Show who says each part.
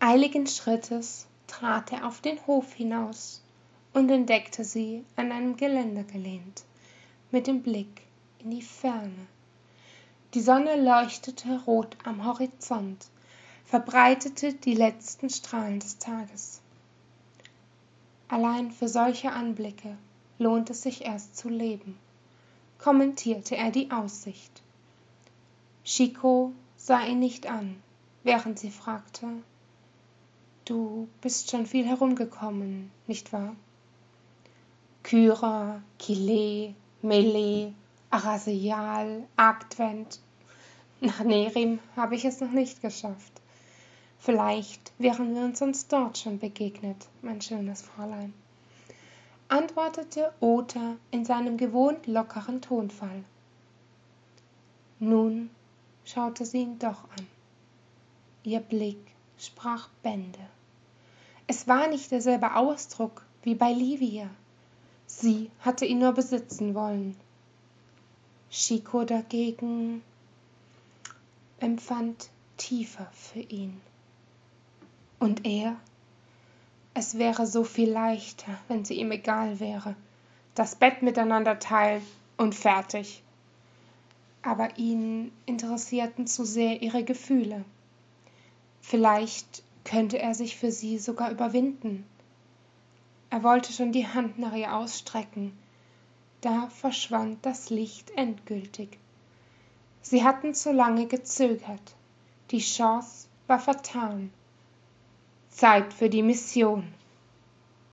Speaker 1: eiligen schrittes trat er auf den hof hinaus und entdeckte sie an einem geländer gelehnt mit dem blick in die ferne. Die sonne leuchtete rot am horizont verbreitete die letzten strahlen des tages. Allein für solche anblicke lohnt es sich erst zu leben kommentierte er die aussicht. Chico sah ihn nicht an während sie fragte du bist schon viel herumgekommen nicht wahr kyra kile mele arasial arctvent nach nerim habe ich es noch nicht geschafft vielleicht wären wir uns sonst dort schon begegnet mein schönes fräulein antwortete Ota in seinem gewohnt lockeren Tonfall. Nun schaute sie ihn doch an. Ihr Blick sprach Bände. Es war nicht derselbe Ausdruck wie bei Livia. Sie hatte ihn nur besitzen wollen. Chico dagegen empfand tiefer für ihn. Und er es wäre so viel leichter, wenn sie ihm egal wäre. Das Bett miteinander teilen und fertig. Aber ihn interessierten zu sehr ihre Gefühle. Vielleicht könnte er sich für sie sogar überwinden. Er wollte schon die Hand nach ihr ausstrecken. Da verschwand das Licht endgültig. Sie hatten zu lange gezögert. Die Chance war vertan. Zeit für die Mission.